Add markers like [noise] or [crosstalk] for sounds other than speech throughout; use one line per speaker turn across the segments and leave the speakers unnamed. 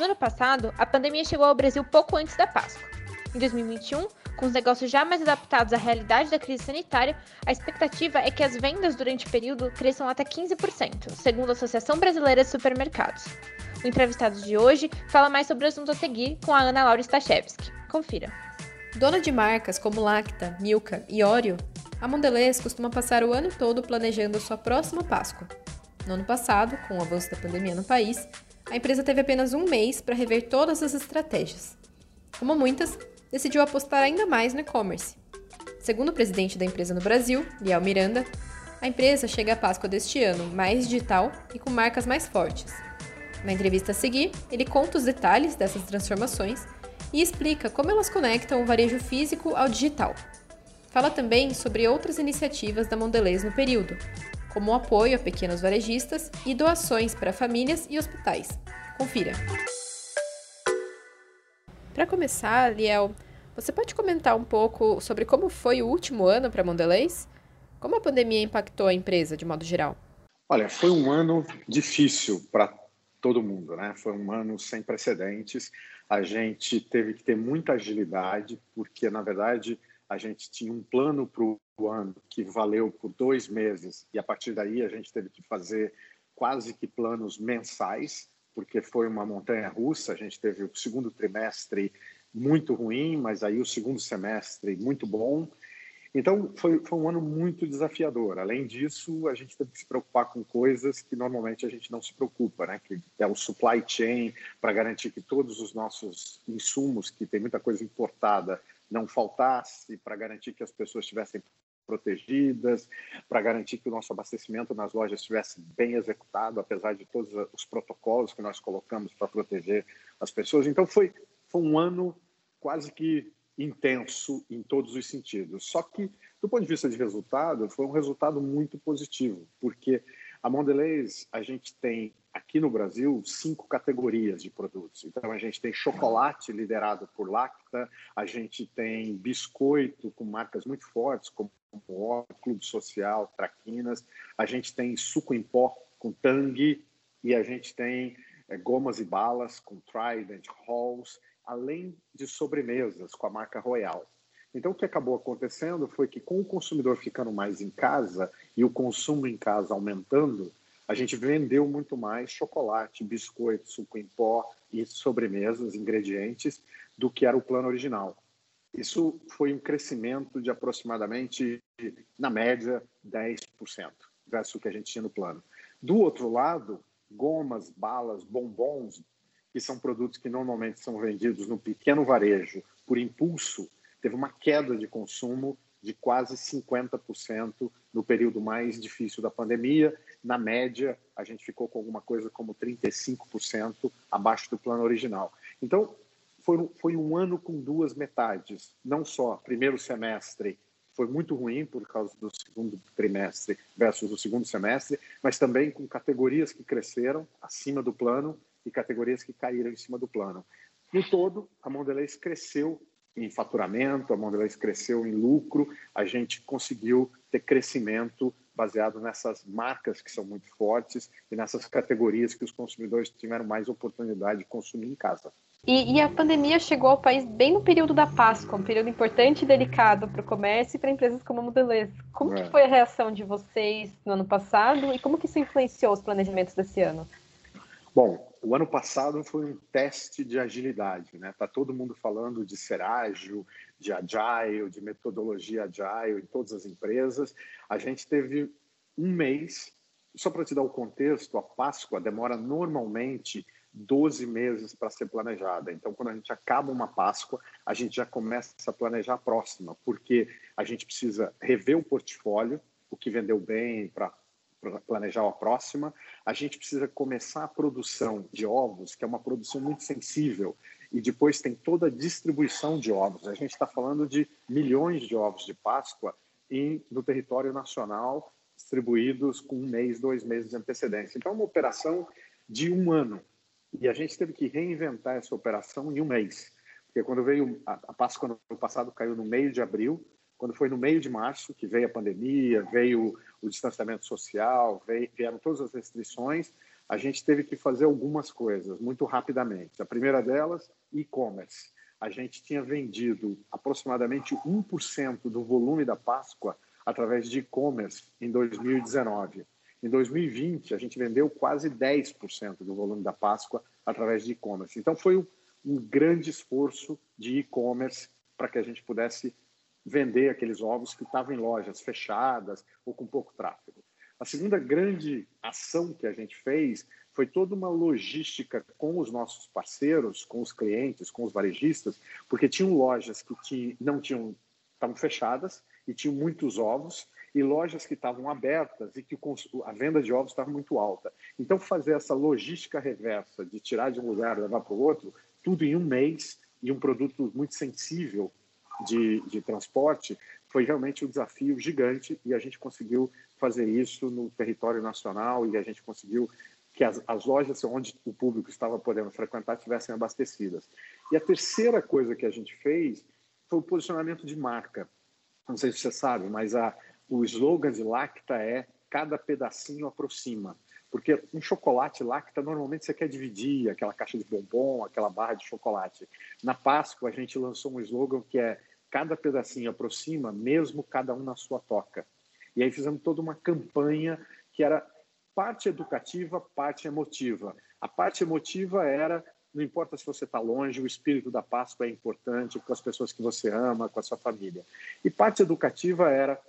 No ano passado, a pandemia chegou ao Brasil pouco antes da Páscoa. Em 2021, com os negócios já mais adaptados à realidade da crise sanitária, a expectativa é que as vendas durante o período cresçam até 15%, segundo a Associação Brasileira de Supermercados. O entrevistado de hoje fala mais sobre o assunto a seguir com a Ana Laura Stachewski. Confira.
Dona de marcas como Lacta, Milka e Oreo, a Mondelez costuma passar o ano todo planejando sua próxima Páscoa. No ano passado, com o avanço da pandemia no país, a empresa teve apenas um mês para rever todas as estratégias. Como muitas, decidiu apostar ainda mais no e-commerce. Segundo o presidente da empresa no Brasil, Liel Miranda, a empresa chega à Páscoa deste ano mais digital e com marcas mais fortes. Na entrevista a seguir, ele conta os detalhes dessas transformações e explica como elas conectam o varejo físico ao digital. Fala também sobre outras iniciativas da Mondelez no período, como apoio a pequenos varejistas e doações para famílias e hospitais. Confira. Para começar, Liel, você pode comentar um pouco sobre como foi o último ano para a Mondelez? Como a pandemia impactou a empresa de modo geral?
Olha, foi um ano difícil para todo mundo, né? Foi um ano sem precedentes. A gente teve que ter muita agilidade, porque, na verdade, a gente tinha um plano para o ano que valeu por dois meses e a partir daí a gente teve que fazer quase que planos mensais, porque foi uma montanha russa. A gente teve o segundo trimestre muito ruim, mas aí o segundo semestre muito bom. Então, foi, foi um ano muito desafiador. Além disso, a gente teve que se preocupar com coisas que normalmente a gente não se preocupa, né? que é o supply chain, para garantir que todos os nossos insumos, que tem muita coisa importada, não faltasse, para garantir que as pessoas estivessem protegidas, para garantir que o nosso abastecimento nas lojas estivesse bem executado, apesar de todos os protocolos que nós colocamos para proteger as pessoas. Então, foi, foi um ano quase que intenso em todos os sentidos. Só que, do ponto de vista de resultado, foi um resultado muito positivo, porque a Mondelez, a gente tem aqui no Brasil cinco categorias de produtos. Então, a gente tem chocolate liderado por Lacta, a gente tem biscoito com marcas muito fortes, como o Clube Social, Traquinas, a gente tem suco em pó com Tang, e a gente tem é, gomas e balas com Trident, Halls, além de sobremesas com a marca Royal. Então, o que acabou acontecendo foi que, com o consumidor ficando mais em casa e o consumo em casa aumentando, a gente vendeu muito mais chocolate, biscoito, suco em pó e sobremesas, ingredientes, do que era o plano original. Isso foi um crescimento de aproximadamente, na média, 10% versus o que a gente tinha no plano. Do outro lado, gomas, balas, bombons, que são produtos que normalmente são vendidos no pequeno varejo por impulso, teve uma queda de consumo de quase 50% no período mais difícil da pandemia. Na média, a gente ficou com alguma coisa como 35% abaixo do plano original. Então, foi, foi um ano com duas metades. Não só primeiro semestre foi muito ruim por causa do segundo trimestre versus o segundo semestre, mas também com categorias que cresceram acima do plano e categorias que caíram em cima do plano. No todo, a Mondelez cresceu em faturamento, a Mondelez cresceu em lucro, a gente conseguiu ter crescimento baseado nessas marcas que são muito fortes e nessas categorias que os consumidores tiveram mais oportunidade de consumir em casa.
E, e a pandemia chegou ao país bem no período da Páscoa, um período importante e delicado para o comércio e para empresas como a Mondelez. Como é. que foi a reação de vocês no ano passado e como que isso influenciou os planejamentos desse ano?
Bom, o ano passado foi um teste de agilidade, né? Tá todo mundo falando de ser ágil, de agile, de metodologia agile em todas as empresas. A gente teve um mês, só para te dar o contexto, a Páscoa demora normalmente 12 meses para ser planejada. Então, quando a gente acaba uma Páscoa, a gente já começa a planejar a próxima, porque a gente precisa rever o portfólio, o que vendeu bem para planejar a próxima. A gente precisa começar a produção de ovos, que é uma produção muito sensível, e depois tem toda a distribuição de ovos. A gente está falando de milhões de ovos de Páscoa em, no território nacional, distribuídos com um mês, dois meses de antecedência. Então, é uma operação de um ano. E a gente teve que reinventar essa operação em um mês. Porque quando veio a, a Páscoa no passado caiu no meio de abril, quando foi no meio de março que veio a pandemia, veio o distanciamento social, veio, vieram todas as restrições, a gente teve que fazer algumas coisas muito rapidamente. A primeira delas, e-commerce. A gente tinha vendido aproximadamente 1% do volume da Páscoa através de e-commerce em 2019. Em 2020, a gente vendeu quase 10% do volume da Páscoa através de e-commerce. Então, foi um, um grande esforço de e-commerce para que a gente pudesse vender aqueles ovos que estavam em lojas fechadas ou com pouco tráfego. A segunda grande ação que a gente fez foi toda uma logística com os nossos parceiros, com os clientes, com os varejistas, porque tinham lojas que não tinham, estavam fechadas e tinham muitos ovos, e lojas que estavam abertas e que a venda de ovos estava muito alta. Então, fazer essa logística reversa de tirar de um lugar e levar para o outro, tudo em um mês, e um produto muito sensível de, de transporte, foi realmente um desafio gigante e a gente conseguiu fazer isso no território nacional e a gente conseguiu que as, as, lojas onde o público estava podendo frequentar estivessem abastecidas. E a terceira coisa que a gente fez foi o posicionamento de marca. Não sei se você sabe, mas a, o slogan de Lacta é cada pedacinho aproxima. Porque um chocolate Lacta, normalmente você quer dividir aquela caixa de bombom, aquela barra de chocolate. Na Páscoa, a gente lançou um slogan que é cada pedacinho aproxima, mesmo cada um na sua toca. E aí fizemos toda uma campanha que era parte educativa, parte emotiva. A parte emotiva era não importa se você está longe, o espírito da Páscoa é importante com as pessoas que você ama, com a sua família. E parte educativa era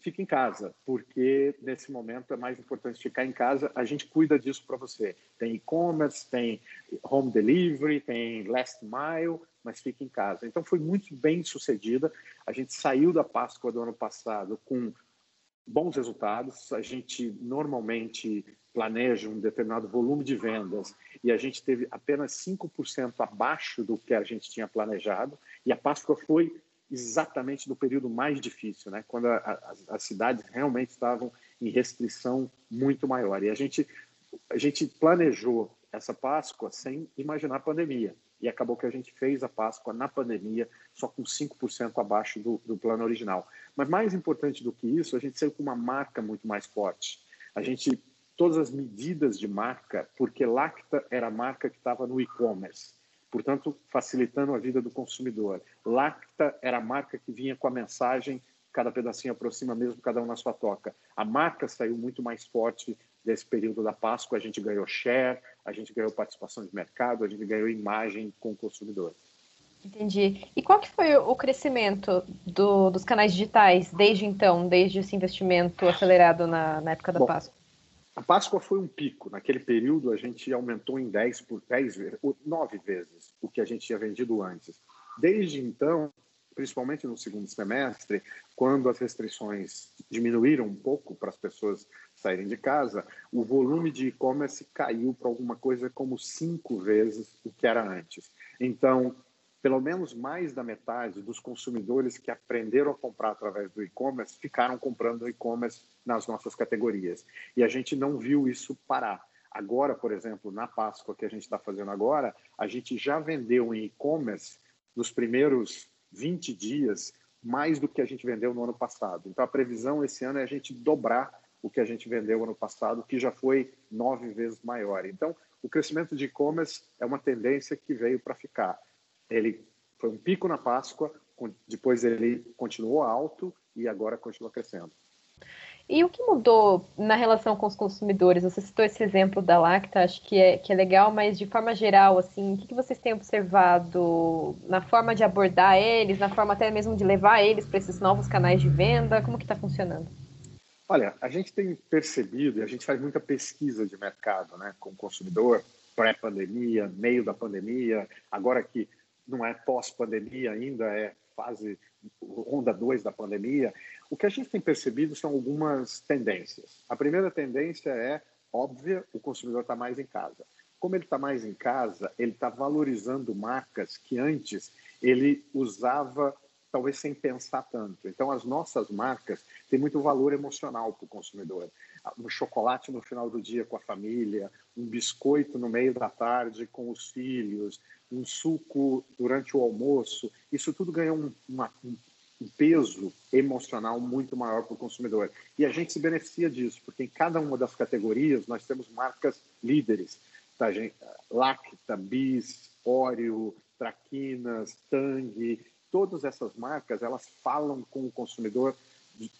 fique em casa, porque nesse momento é mais importante ficar em casa. A gente cuida disso para você. Tem e-commerce, tem home delivery, tem last mile, mas fique em casa. Então foi muito bem sucedida. A gente saiu da Páscoa do ano passado com bons resultados. A gente normalmente planeja um determinado volume de vendas e a gente teve apenas 5% abaixo do que a gente tinha planejado. E a Páscoa foi exatamente no período mais difícil, né? quando as cidades realmente estavam em restrição muito maior. E a gente, a gente planejou essa Páscoa sem imaginar a pandemia. E acabou que a gente fez a Páscoa na pandemia só com 5% abaixo do, do plano original. Mas mais importante do que isso, a gente saiu com uma marca muito mais forte. A gente, todas as medidas de marca, porque Lacta era a marca que estava no e-commerce portanto, facilitando a vida do consumidor. Lacta era a marca que vinha com a mensagem cada pedacinho aproxima mesmo, cada um na sua toca. A marca saiu muito mais forte desse período da Páscoa, a gente ganhou share, a gente ganhou participação de mercado, a gente ganhou imagem com o consumidor.
Entendi. E qual que foi o crescimento do, dos canais digitais desde então, desde esse investimento acelerado na, na época da Bom, Páscoa?
A Páscoa foi um pico. Naquele período, a gente aumentou em 10 por 10 vezes, 9 vezes o que a gente tinha vendido antes. Desde então, principalmente no segundo semestre, quando as restrições diminuíram um pouco para as pessoas saírem de casa, o volume de e-commerce caiu para alguma coisa como cinco vezes o que era antes. Então, pelo menos mais da metade dos consumidores que aprenderam a comprar através do e-commerce ficaram comprando e-commerce nas nossas categorias. E a gente não viu isso parar. Agora, por exemplo, na Páscoa que a gente está fazendo agora, a gente já vendeu em e-commerce nos primeiros 20 dias mais do que a gente vendeu no ano passado. Então, a previsão esse ano é a gente dobrar o que a gente vendeu ano passado, que já foi nove vezes maior. Então, o crescimento de e-commerce é uma tendência que veio para ficar ele foi um pico na Páscoa, depois ele continuou alto e agora continua crescendo.
E o que mudou na relação com os consumidores? Você citou esse exemplo da Lacta, acho que é, que é legal, mas de forma geral, assim, o que, que vocês têm observado na forma de abordar eles, na forma até mesmo de levar eles para esses novos canais de venda? Como que está funcionando?
Olha, a gente tem percebido, e a gente faz muita pesquisa de mercado né, com o consumidor, pré-pandemia, meio da pandemia, agora que não é pós-pandemia ainda, é fase onda 2 da pandemia, O que a gente tem percebido são algumas tendências. A primeira tendência é óbvia, o consumidor está mais em casa. Como ele está mais em casa, ele está valorizando marcas que antes ele usava talvez sem pensar tanto. Então, as nossas marcas têm muito valor emocional para o consumidor. Um chocolate no final do dia com a família, um biscoito no meio da tarde com os filhos, um suco durante o almoço, isso tudo ganha um, uma, um peso emocional muito maior para o consumidor. E a gente se beneficia disso, porque em cada uma das categorias nós temos marcas líderes. Tá, gente? Lacta, Bis, Oreo, Traquinas, Tang, todas essas marcas elas falam com o consumidor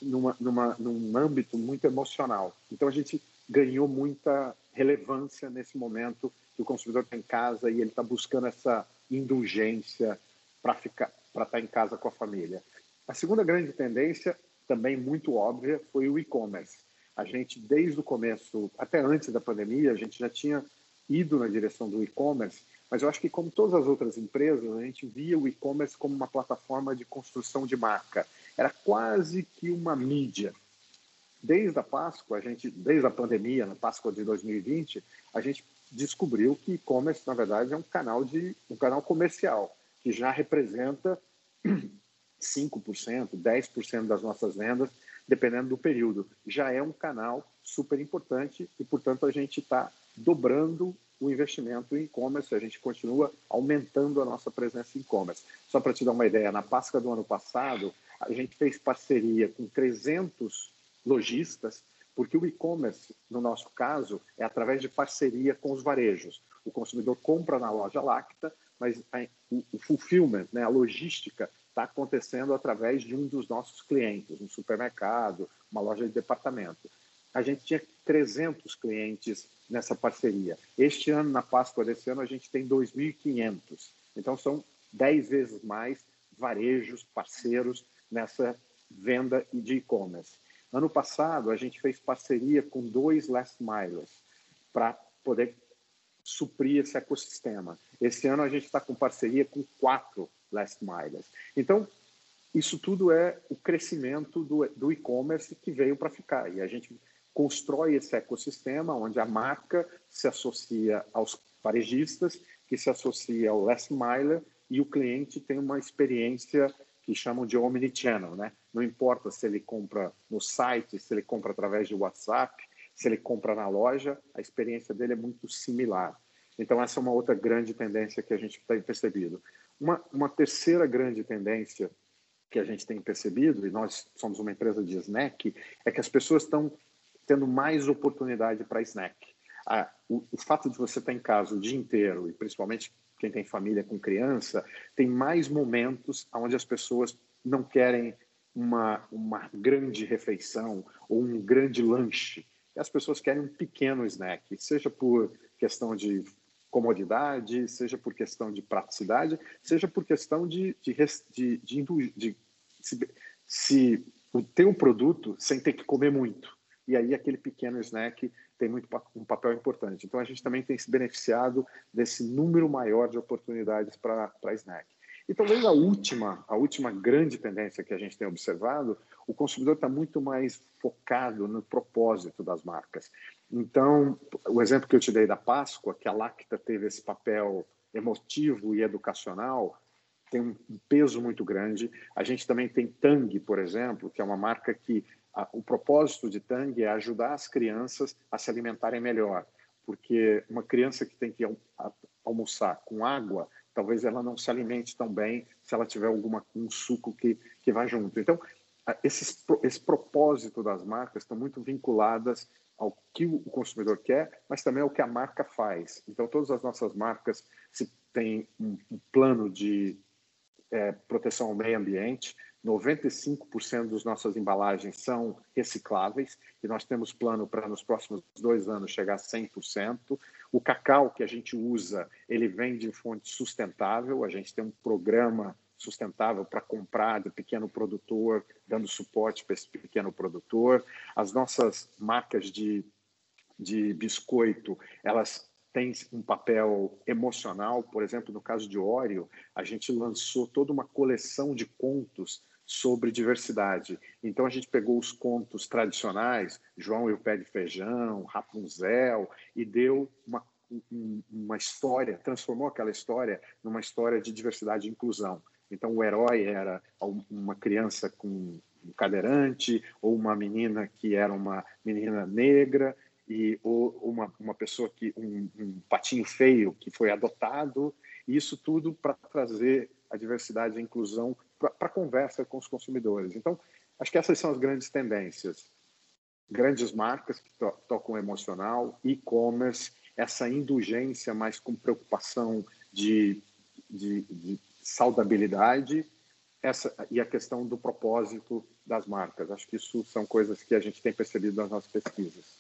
numa, numa, num âmbito muito emocional. Então a gente ganhou muita relevância nesse momento que o consumidor está em casa e ele está buscando essa indulgência para ficar para estar tá em casa com a família. A segunda grande tendência, também muito óbvia, foi o e-commerce. A gente, desde o começo, até antes da pandemia, a gente já tinha ido na direção do e-commerce, mas eu acho que, como todas as outras empresas, a gente via o e-commerce como uma plataforma de construção de marca. Era quase que uma mídia. Desde a Páscoa, a gente, desde a pandemia, na Páscoa de 2020, a gente descobriu que e-commerce, na verdade, é um canal de um canal comercial que já representa [clears throat] 5%, 10% das nossas vendas, dependendo do período. Já é um canal super importante e, portanto, a gente está dobrando o investimento em e-commerce, a gente continua aumentando a nossa presença em e-commerce. Só para te dar uma ideia, na Páscoa do ano passado, a gente fez parceria com 300 lojistas, porque o e-commerce, no nosso caso, é através de parceria com os varejos. O consumidor compra na loja Lacta, mas o, fulfillment, né, a logística, está acontecendo através de um dos nossos clientes, um supermercado, uma loja de departamento. A gente tinha 300 clientes nessa parceria. Este ano, na Páscoa desse ano, a gente tem 2.500. Então, são 10 vezes mais varejos, parceiros nessa venda de e-commerce. Ano passado, a gente fez parceria com dois last milers para poder suprir esse ecossistema. Esse ano, a gente está com parceria com quatro last milers. Então, isso tudo é o crescimento do, do e-commerce que veio para ficar. E a gente constrói esse ecossistema onde a marca se associa aos varejistas, que se associa ao last miler e o cliente tem uma experiência que chamam de omnichannel, né? Não importa se ele compra no site, se ele compra através de WhatsApp, se ele compra na loja, a experiência dele é muito similar. Então essa é uma outra grande tendência que a gente tem percebido. Uma, uma terceira grande tendência que a gente tem percebido, e nós somos uma empresa de snack, é que as pessoas estão tendo mais oportunidade para snack. O, o, fato de você estar em casa o dia inteiro, e principalmente quem tem família com criança, tem mais momentos onde as pessoas não querem uma, uma grande refeição ou um grande lanche. As pessoas querem um pequeno snack, seja por questão de comodidade, seja por questão de praticidade, seja por questão de, de, de, de, de se, se ter um produto sem ter que comer muito. E aí aquele pequeno snack tem muito um papel importante. Então a gente também tem se beneficiado desse número maior de oportunidades para snack. E talvez a última, a última grande tendência que a gente tem observado, o consumidor está muito mais focado no propósito das marcas. Então, o exemplo que eu te dei da Páscoa, que a Lacta teve esse papel emotivo e educacional, tem um peso muito grande. A gente também tem Tang, por exemplo, que é uma marca que a, o propósito de Tang é ajudar as crianças a se alimentarem melhor, porque uma criança que tem que almoçar com água talvez ela não se alimente tão bem se ela tiver alguma um suco que que vai junto. Então, esses, esse propósito das marcas estão muito vinculadas ao que o consumidor quer, mas também ao que a marca faz. Então, todas as nossas marcas se têm um, um plano de é, proteção ao meio ambiente, 95% das nossas embalagens são recicláveis e nós temos plano para nos próximos dois anos chegar a 100%. O cacau que a gente usa, ele vem de fonte sustentável. A gente tem um programa sustentável para comprar do pequeno produtor, dando suporte para esse pequeno produtor. As nossas marcas de, de biscoito, elas tem um papel emocional. Por exemplo, no caso de Oreo, a gente lançou toda uma coleção de contos sobre diversidade. Então a gente pegou os contos tradicionais, João e o Pé de Feijão, Rapunzel, e deu uma, uma história, transformou aquela história numa história de diversidade e inclusão. Então o herói era uma criança com um cadeirante ou uma menina que era uma menina negra e ou uma, uma pessoa que um, um patinho feio que foi adotado isso tudo para trazer a diversidade e a inclusão para conversa com os consumidores. Então, acho que essas são as grandes tendências. Grandes marcas que to tocam emocional, e-commerce, essa indulgência mais com preocupação de, de, de saudabilidade essa, e a questão do propósito das marcas. Acho que isso são coisas que a gente tem percebido nas nossas pesquisas.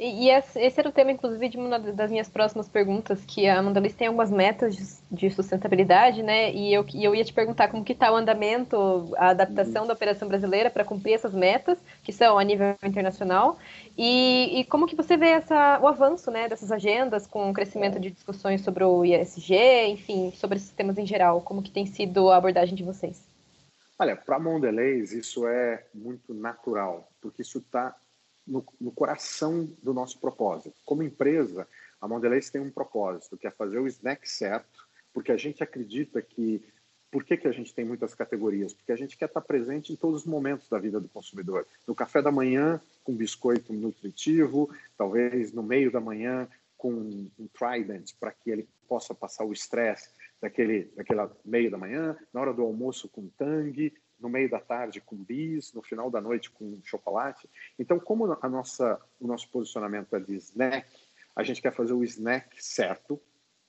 E, esse era o tema, inclusive, de uma das minhas próximas perguntas, que a Mondelez tem algumas metas de, sustentabilidade, né? E eu, e eu ia te perguntar como que está o andamento, a adaptação da operação brasileira para cumprir essas metas, que são a nível internacional, e, e, como que você vê essa, o avanço né, dessas agendas com o crescimento de discussões sobre o ISG, enfim, sobre esses temas em geral, como que tem sido a abordagem de vocês?
Olha, para a Mondelez isso é muito natural, porque isso está no, no, coração do nosso propósito. Como empresa, a Mondelez tem um propósito, que é fazer o snack certo, porque a gente acredita que por que, que a gente tem muitas categorias? Porque a gente quer estar presente em todos os momentos da vida do consumidor. No café da manhã, com biscoito nutritivo, talvez no meio da manhã, com um Trident, para que ele possa passar o estresse daquele, daquela meio da manhã, na hora do almoço com Tang, no meio da tarde com bis, no final da noite com chocolate. Então, como a nossa, o nosso posicionamento é de snack, a gente quer fazer o snack certo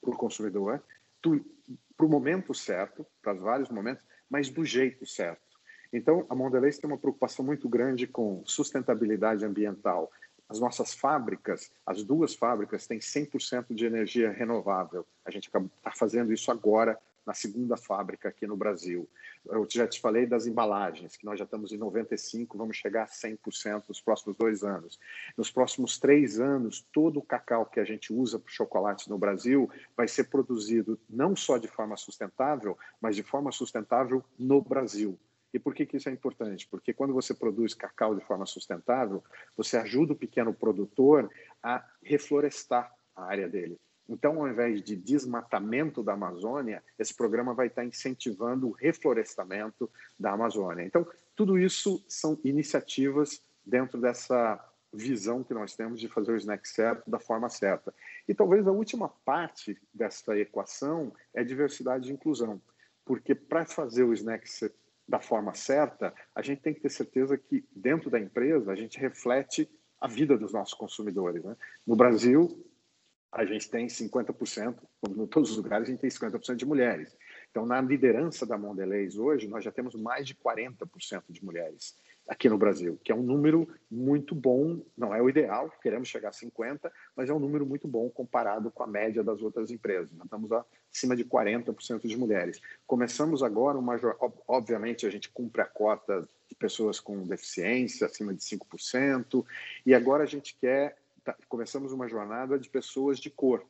para o consumidor, para o momento certo, para os vários momentos, mas do jeito certo. Então, a Mondelez tem uma preocupação muito grande com sustentabilidade ambiental. As nossas fábricas, as duas fábricas, têm 100% de energia renovável. A gente está fazendo isso agora na segunda fábrica aqui no Brasil. Eu já te falei das embalagens, que nós já estamos em 95%, vamos chegar a 100% nos próximos dois anos. Nos próximos três anos, todo o cacau que a gente usa para chocolate no Brasil vai ser produzido não só de forma sustentável, mas de forma sustentável no Brasil. E por que, que isso é importante? Porque quando você produz cacau de forma sustentável, você ajuda o pequeno produtor a reflorestar a área dele. Então, ao invés de desmatamento da Amazônia, esse programa vai estar incentivando o reflorestamento da Amazônia. Então, tudo isso são iniciativas dentro dessa visão que nós temos de fazer o snack certo da forma certa. E talvez a última parte dessa equação é diversidade e inclusão, porque para fazer o snack da forma certa, a gente tem que ter certeza que dentro da empresa a gente reflete a vida dos nossos consumidores. Né? No Brasil, a gente tem 50%, como em todos os lugares, a gente tem 50% de mulheres. Então, na liderança da Mondelez hoje, nós já temos mais de 40% de mulheres aqui no Brasil, que é um número muito bom, não é o ideal, queremos chegar a 50%, mas é um número muito bom comparado com a média das outras empresas. Nós estamos acima de 40% de mulheres. Começamos agora uma. Obviamente, a gente cumpre a cota de pessoas com deficiência, acima de 5%, e agora a gente quer tá, começamos uma jornada de pessoas de cor,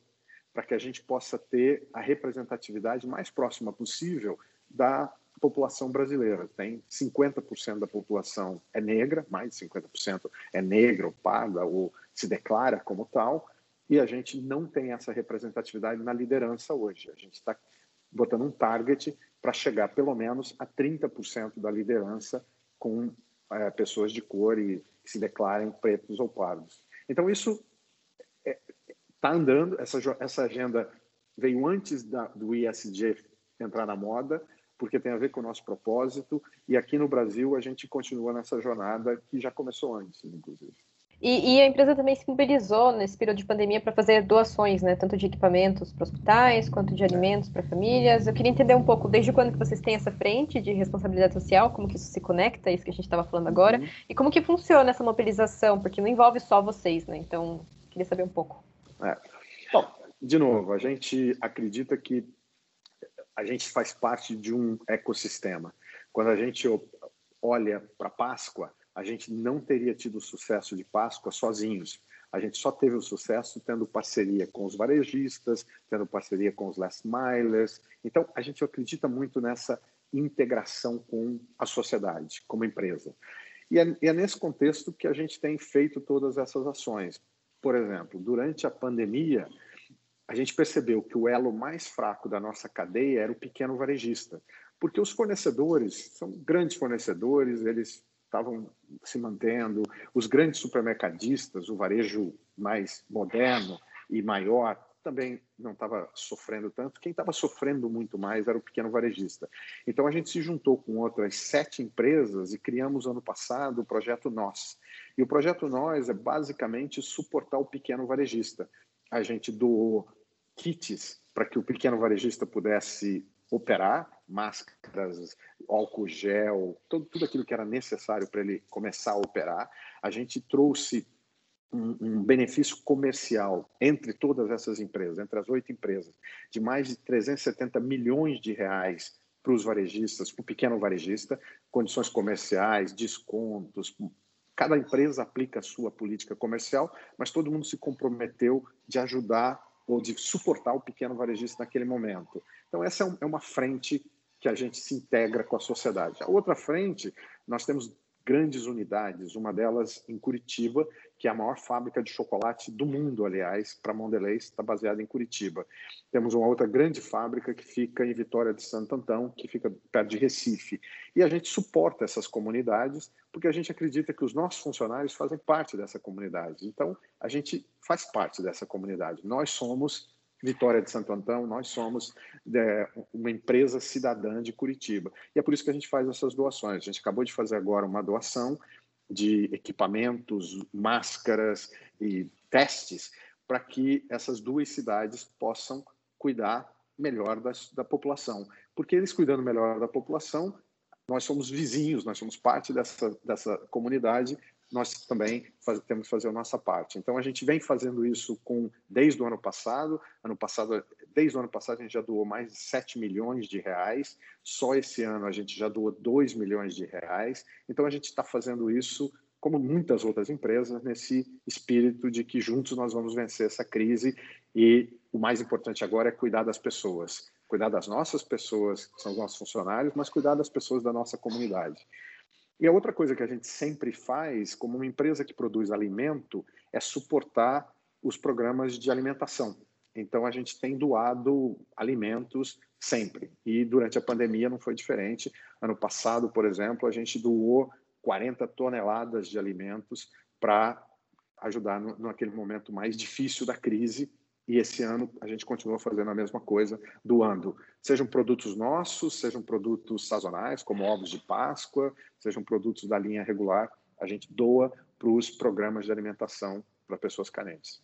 para que a gente possa ter a representatividade mais próxima possível da população brasileira. Tem 50% da população é negra, mais de 50% é negra ou parda ou se declara como tal, e a gente não tem essa representatividade na liderança hoje. A gente está botando um target para chegar pelo menos a 30% da liderança com é, pessoas de cor e que se declarem pretos ou pardos. Então, isso está é, tá andando, essa, essa agenda veio antes da, do ISG entrar na moda, porque tem a ver com o nosso propósito, e aqui no Brasil a gente continua nessa jornada que já começou antes, inclusive.
E, e, a empresa também se mobilizou nesse período de pandemia para fazer doações, né? Tanto de equipamentos para hospitais, quanto de alimentos para famílias. Eu queria entender um pouco, desde quando que vocês têm essa frente de responsabilidade social, como que isso se conecta, isso que a gente estava falando agora, uhum. e como que funciona essa mobilização, porque não envolve só vocês, né? Então, queria saber um pouco.
É. Bom, de novo, a gente acredita que a gente faz parte de um ecossistema. Quando a gente olha para a Páscoa, a gente não teria tido o sucesso de Páscoa sozinhos. A gente só teve o sucesso tendo parceria com os varejistas, tendo parceria com os last milers. Então, a gente acredita muito nessa integração com a sociedade, como empresa. E é, é nesse contexto que a gente tem feito todas essas ações. Por exemplo, durante a pandemia, a gente percebeu que o elo mais fraco da nossa cadeia era o pequeno varejista, porque os fornecedores são grandes fornecedores, eles estavam se mantendo, os grandes supermercadistas, o varejo mais moderno e maior, também não estava sofrendo tanto. Quem estava sofrendo muito mais era o pequeno varejista. Então a gente se juntou com outras sete empresas e criamos ano passado o projeto Nós. E o projeto Nós é basicamente suportar o pequeno varejista. A gente doou kits para que o pequeno varejista pudesse operar, máscaras, álcool gel, tudo, tudo aquilo que era necessário para ele começar a operar. A gente trouxe um, um, benefício comercial entre todas essas empresas, entre as oito empresas, de mais de 370 milhões de reais para os varejistas, para o pequeno varejista, condições comerciais, descontos. Cada empresa aplica a sua política comercial, mas todo mundo se comprometeu de ajudar ou de suportar o pequeno varejista naquele momento. Então, essa é, é uma frente que a gente se integra com a sociedade. A outra frente, nós temos grandes unidades, uma delas em Curitiba, que é a maior fábrica de chocolate do mundo, aliás, para Mondelez, está baseada em Curitiba. Temos uma outra grande fábrica que fica em Vitória de Santo Antão, que fica perto de Recife. E a gente suporta essas comunidades porque a gente acredita que os nossos funcionários fazem parte dessa comunidade. Então, a gente faz parte dessa comunidade. Nós somos Vitória de Santo Antão, nós somos é, uma empresa cidadã de Curitiba. E é por isso que a gente faz essas doações. A gente acabou de fazer agora uma doação de equipamentos, máscaras e testes para que essas duas cidades possam cuidar melhor das, da população. Porque eles cuidando melhor da população, nós somos vizinhos, nós somos parte dessa, dessa comunidade, nós também faz, temos que fazer a nossa parte. Então a gente vem fazendo isso com desde o ano passado. Ano passado, desde o ano passado a gente já doou mais de 7 milhões de reais. Só esse ano a gente já doou 2 milhões de reais. Então a gente está fazendo isso como muitas outras empresas nesse espírito de que juntos nós vamos vencer essa crise e o mais importante agora é cuidar das pessoas, cuidar das nossas pessoas, que são os nossos funcionários, mas cuidar das pessoas da nossa comunidade. E a outra coisa que a gente sempre faz, como uma empresa que produz alimento, é suportar os programas de alimentação. Então, a gente tem doado alimentos sempre. E durante a pandemia não foi diferente. Ano passado, por exemplo, a gente doou 40 toneladas de alimentos para ajudar no, naquele momento mais difícil da crise e esse ano a gente continua fazendo a mesma coisa, doando. Sejam produtos nossos, sejam produtos sazonais, como ovos de Páscoa, sejam produtos da linha regular, a gente doa para os programas de alimentação para pessoas carentes.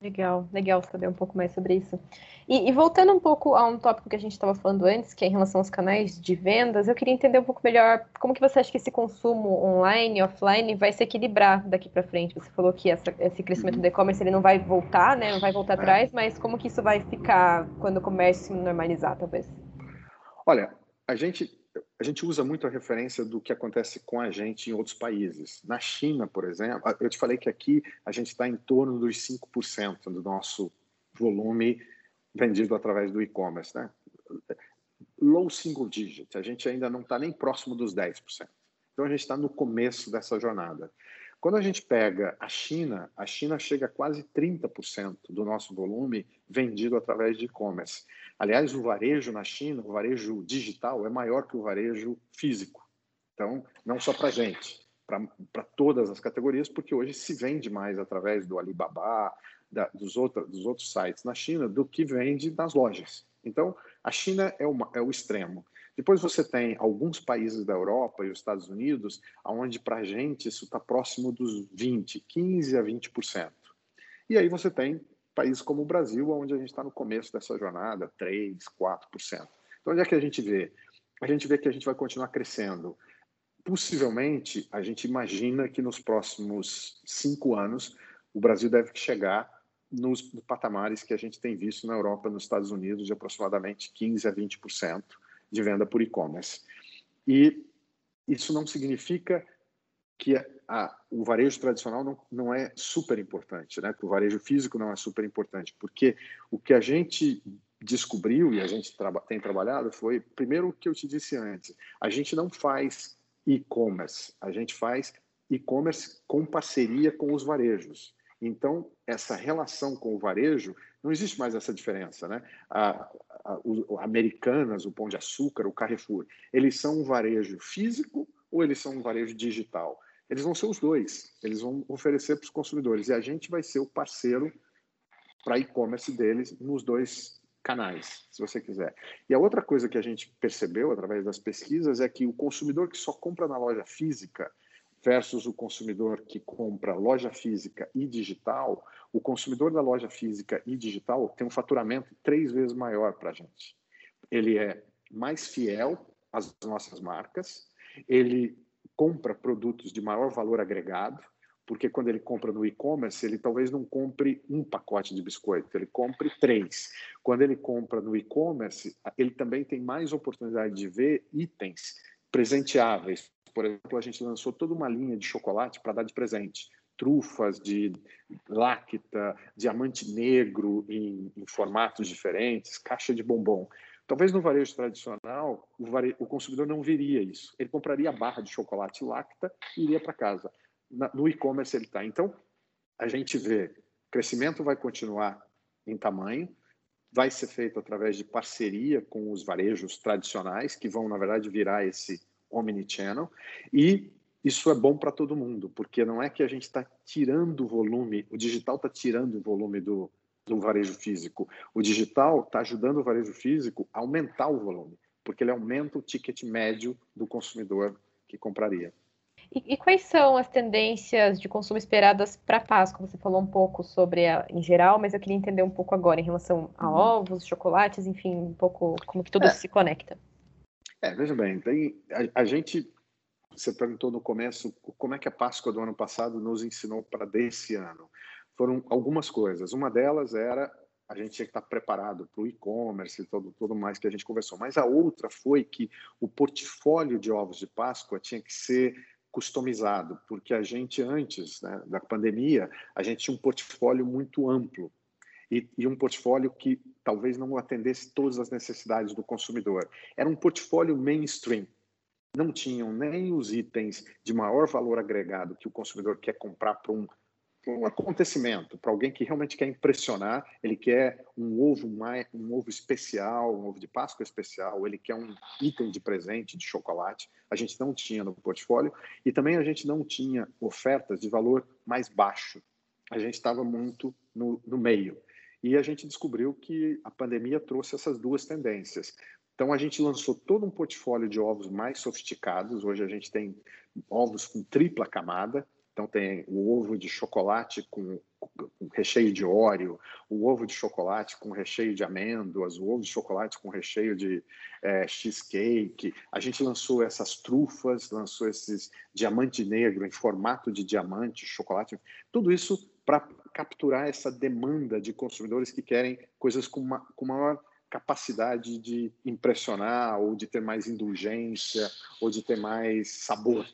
Legal, legal saber um pouco mais sobre isso. E, e voltando um pouco a um tópico que a gente estava falando antes, que é em relação aos canais de vendas, eu queria entender um pouco melhor como que você acha que esse consumo online e offline vai se equilibrar daqui para frente. Você falou que essa, esse crescimento do e-commerce ele não vai voltar, né? Não vai voltar atrás, mas como que isso vai ficar quando o comércio se normalizar, talvez?
Olha, a gente a gente usa muito a referência do que acontece com a gente em outros países. Na China, por exemplo, eu te falei que aqui a gente está em torno dos 5% do nosso volume vendido através do e-commerce. Né? Low single digit, a gente ainda não está nem próximo dos 10%. Então a gente está no começo dessa jornada. Quando a gente pega a China, a China chega a quase 30% do nosso volume vendido através de e-commerce. Aliás, o varejo na China, o varejo digital, é maior que o varejo físico. Então, não só para a gente, para todas as categorias, porque hoje se vende mais através do Alibaba, da, dos, outro, dos outros sites na China, do que vende nas lojas. Então, a China é, uma, é o extremo. Depois você tem alguns países da Europa e os Estados Unidos, onde para a gente isso está próximo dos 20, 15 a 20%. E aí você tem países como o Brasil, onde a gente está no começo dessa jornada, 3%, 4%. Então, onde é que a gente vê? A gente vê que a gente vai continuar crescendo. Possivelmente, a gente imagina que nos próximos cinco anos, o Brasil deve chegar nos patamares que a gente tem visto na Europa, nos Estados Unidos, de aproximadamente 15% a 20% de venda por e-commerce. E isso não significa que a, o varejo tradicional não, não é super importante, né? Que o varejo físico não é super importante, porque o que a gente descobriu e a gente tra tem trabalhado foi, primeiro o que eu te disse antes, a gente não faz e-commerce, a gente faz e-commerce com parceria com os varejos. Então, essa relação com o varejo, não existe mais essa diferença. Né? A, Americanas, o Pão de Açúcar, o Carrefour, eles são um varejo físico ou eles são um varejo digital? Eles vão ser os dois, eles vão oferecer para os consumidores e a gente vai ser o parceiro para e-commerce deles nos dois canais, se você quiser. E a outra coisa que a gente percebeu através das pesquisas é que o consumidor que só compra na loja física, versus o consumidor que compra loja física e digital, o consumidor da loja física e digital tem um faturamento três vezes maior para a gente. Ele é mais fiel às nossas marcas, ele compra produtos de maior valor agregado, porque quando ele compra no e-commerce, ele talvez não compre um pacote de biscoito, ele compre três. Quando ele compra no e-commerce, ele também tem mais oportunidade de ver itens presenteáveis, por exemplo, a gente lançou toda uma linha de chocolate para dar de presente. Trufas de lacta, diamante negro em, em formatos diferentes, caixa de bombom. Talvez no varejo tradicional, o, o, consumidor não viria isso. Ele compraria a barra de chocolate lacta e iria para casa. Na... no e-commerce ele está. Então, a gente vê, crescimento vai continuar em tamanho, vai ser feito através de parceria com os varejos tradicionais, que vão, na verdade, virar esse omnichannel, e isso é bom para todo mundo, porque não é que a gente está tirando o volume, o digital está tirando o volume do, do varejo físico. O digital está ajudando o varejo físico a aumentar o volume, porque ele aumenta o ticket médio do consumidor que compraria.
E, e quais são as tendências de consumo esperadas para Páscoa? Você falou um pouco sobre a, em geral, mas eu queria entender um pouco agora em relação a uhum. ovos, chocolates, enfim, um pouco como que tudo é. se conecta.
É, veja bem, tem, a, a, gente, você perguntou no começo como é que a Páscoa do ano passado nos ensinou para desse ano. Foram algumas coisas. Uma delas era a gente tinha que estar preparado para o e-commerce e todo, tudo mais que a gente conversou. Mas a outra foi que o portfólio de ovos de Páscoa tinha que ser customizado, porque a gente antes né, da pandemia a gente tinha um portfólio muito amplo e, e, um portfólio que talvez não atendesse todas as necessidades do consumidor. Era um portfólio mainstream. Não tinham nem os itens de maior valor agregado que o consumidor quer comprar para um, um acontecimento, para alguém que realmente quer impressionar, ele quer um ovo mais, um ovo especial, um ovo de Páscoa especial, ele quer um item de presente de chocolate. A gente não tinha no portfólio e também a gente não tinha ofertas de valor mais baixo. A gente estava muito no, no meio. E a gente descobriu que a pandemia trouxe essas duas tendências. Então a gente lançou todo um portfólio de ovos mais sofisticados. Hoje a gente tem ovos com tripla camada. Então tem o ovo de chocolate com, com recheio de óleo, o ovo de chocolate com recheio de amêndoas, o ovo de chocolate com recheio de é, cheesecake. A gente lançou essas trufas, lançou esses diamante negro em formato de diamante, chocolate. Tudo isso para capturar essa demanda de consumidores que querem coisas com, uma, com maior capacidade de impressionar, ou de ter mais indulgência, ou de ter mais sabor.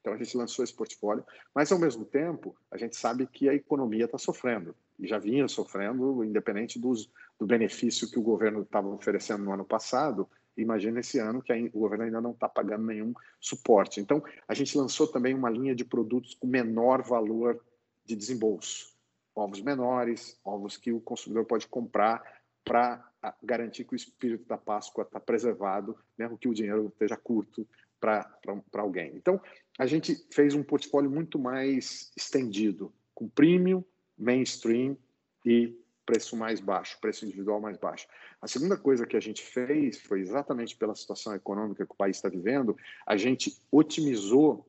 Então a gente lançou esse portfólio, mas ao mesmo tempo a gente sabe que a economia está sofrendo e já vinha sofrendo, independente dos, do benefício que o governo estava oferecendo no ano passado. Imagina esse ano que o governo ainda não está pagando nenhum suporte. Então a gente lançou também uma linha de produtos com menor valor de desembolso. Ovos menores, ovos que o consumidor pode comprar para garantir que o espírito da Páscoa está preservado, mesmo que o dinheiro esteja curto para alguém. Então, a gente fez um portfólio muito mais estendido, com premium, mainstream e preço mais baixo, preço individual mais baixo. A segunda coisa que a gente fez foi exatamente pela situação econômica que o país está vivendo, a gente otimizou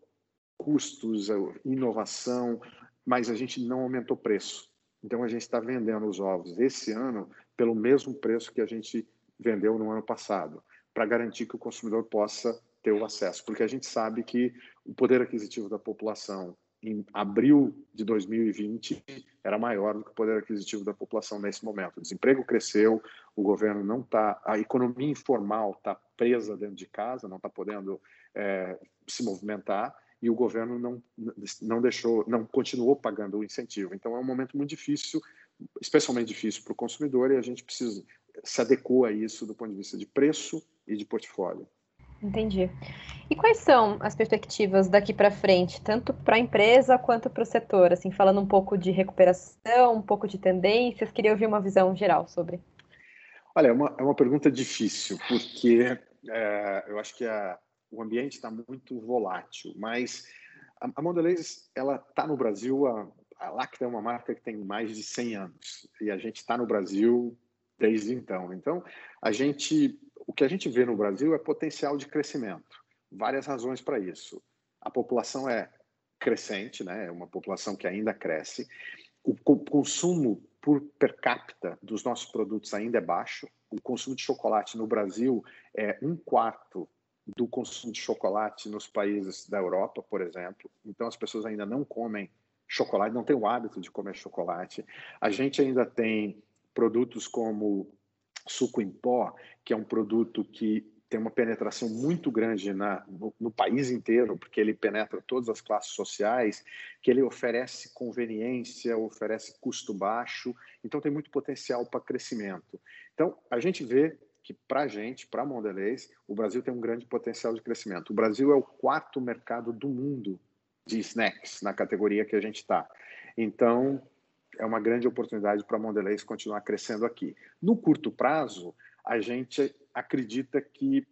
custos, inovação, mas a gente não aumentou preço. Então a gente está vendendo os ovos esse ano pelo mesmo preço que a gente vendeu no ano passado, para garantir que o consumidor possa ter o acesso, porque a gente sabe que o poder aquisitivo da população em abril de 2020 era maior do que o poder aquisitivo da população nesse momento. O desemprego cresceu, o governo não está, a economia informal está presa dentro de casa, não está podendo é, se movimentar e o governo não, não deixou, não continuou pagando o incentivo. Então é um momento muito difícil, especialmente difícil para o consumidor, e a gente precisa se adequou a isso do ponto de vista de preço e de portfólio.
Entendi. E quais são as perspectivas daqui para frente, tanto para a empresa quanto para o setor? Assim, falando um pouco de recuperação, um pouco de tendências, queria ouvir uma visão geral sobre.
Olha, é uma, é uma pergunta difícil, porque é, eu acho que a, o ambiente está muito volátil, mas a, Mondelez ela está no Brasil, a, a Lacta é uma marca que tem mais de 100 anos e a gente está no Brasil desde então. Então, a gente o que a gente vê no Brasil é potencial de crescimento. Várias razões para isso. A população é crescente, né? é uma população que ainda cresce. O consumo por per capita dos nossos produtos ainda é baixo. O consumo de chocolate no Brasil é um quarto do consumo de chocolate nos países da Europa, por exemplo. Então, as pessoas ainda não comem chocolate, não têm o hábito de comer chocolate. A gente ainda tem produtos como suco em pó, que é um produto que tem uma penetração muito grande na, no, no, país inteiro, porque ele penetra todas as classes sociais, que ele oferece conveniência, oferece custo baixo, então tem muito potencial para crescimento. Então, a gente vê que para a gente, para Mondelez, o Brasil tem um grande potencial de crescimento. O Brasil é o quarto mercado do mundo de snacks, na categoria que a gente está. Então, é uma grande oportunidade para a Mondelez continuar crescendo aqui. No curto prazo, a gente acredita que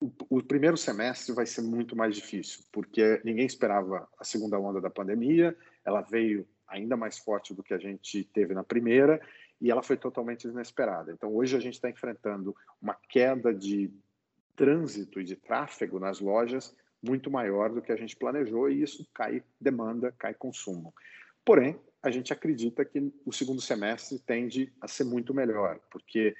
o, o, primeiro semestre vai ser muito mais difícil, porque ninguém esperava a segunda onda da pandemia, ela veio ainda mais forte do que a gente teve na primeira e ela foi totalmente inesperada. Então, hoje a gente está enfrentando uma queda de trânsito e de tráfego nas lojas muito maior do que a gente planejou e isso cai demanda, cai consumo. Porém, a gente acredita que o segundo semestre tende a ser muito melhor, porque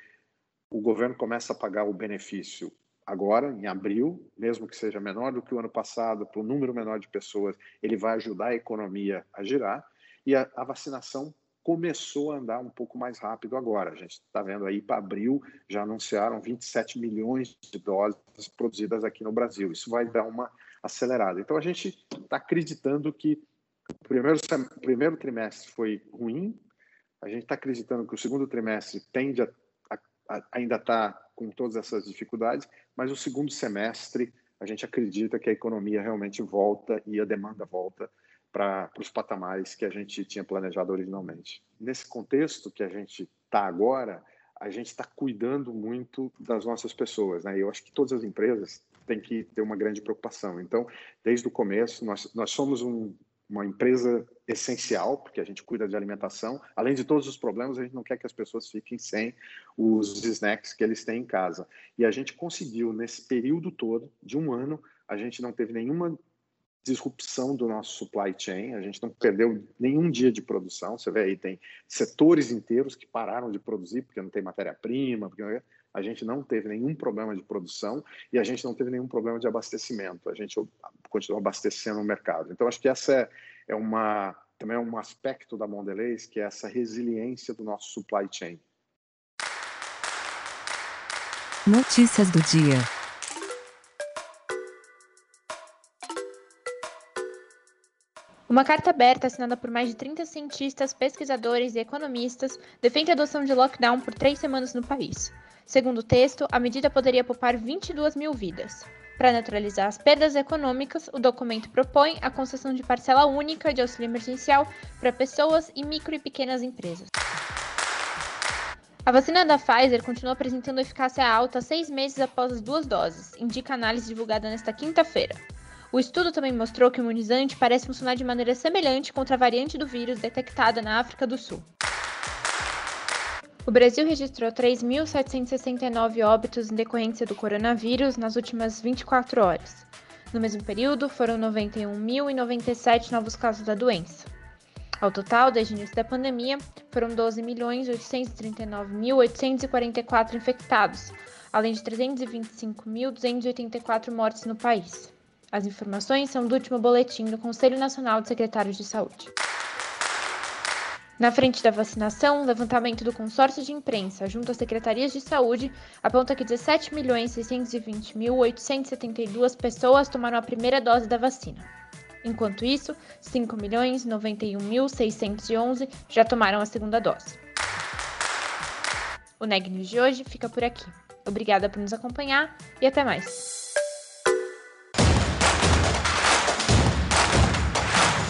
o governo começa a pagar o benefício agora, em abril, mesmo que seja menor do que o ano passado, para um número menor de pessoas, ele vai ajudar a economia a girar, e a, a vacinação começou a andar um pouco mais rápido agora. A gente está vendo aí para abril, já anunciaram 27 milhões de doses produzidas aqui no Brasil. Isso vai dar uma acelerada. Então a gente está acreditando que o primeiro, primeiro trimestre foi ruim, a gente está acreditando que o segundo trimestre tende a, a, a ainda estar tá com todas essas dificuldades, mas o segundo semestre a gente acredita que a economia realmente volta e a demanda volta para os patamares que a gente tinha planejado originalmente. Nesse contexto que a gente está agora, a gente está cuidando muito das nossas pessoas, né? Eu acho que todas as empresas têm que ter uma grande preocupação. Então, desde o começo, nós, nós somos um, uma empresa essencial, porque a gente cuida de alimentação. Além de todos os problemas, a gente não quer que as pessoas fiquem sem os snacks que eles têm em casa. E a gente conseguiu, nesse período todo, de um ano, a gente não teve nenhuma disrupção do nosso supply chain, a gente não perdeu nenhum dia de produção. Você vê aí, tem setores inteiros que pararam de produzir porque não tem matéria-prima, porque a gente não teve nenhum problema de produção e a gente não teve nenhum problema de abastecimento. A gente continuou abastecendo o mercado. Então, acho que essa é, uma também é um aspecto da Mondelez, que é essa resiliência do nosso supply chain.
Notícias do dia.
Uma carta aberta assinada por mais de 30 cientistas, pesquisadores e economistas defende a adoção de lockdown por três semanas no país. Segundo o texto, a medida poderia poupar 22 mil vidas. Para neutralizar as perdas econômicas, o documento propõe a concessão de parcela única de auxílio emergencial para pessoas e micro e pequenas empresas. A vacina da Pfizer continua apresentando eficácia alta seis meses após as duas doses, indica a análise divulgada nesta quinta-feira. O estudo também mostrou que o imunizante parece funcionar de maneira semelhante contra a variante do vírus detectada na África do Sul. O Brasil registrou 3.769 óbitos em decorrência do coronavírus nas últimas 24 horas. No mesmo período, foram 91.097 novos casos da doença. Ao total, desde o início da pandemia, foram 12.839.844 infectados, além de 325.284 mortes no país. As informações são do último boletim do Conselho Nacional de Secretários de Saúde. Na frente da vacinação, o levantamento do consórcio de imprensa junto às secretarias de saúde aponta que 17.620.872 pessoas tomaram a primeira dose da vacina. Enquanto isso, 5.091.611 já tomaram a segunda dose. O Neg News de hoje fica por aqui. Obrigada por nos acompanhar e até mais.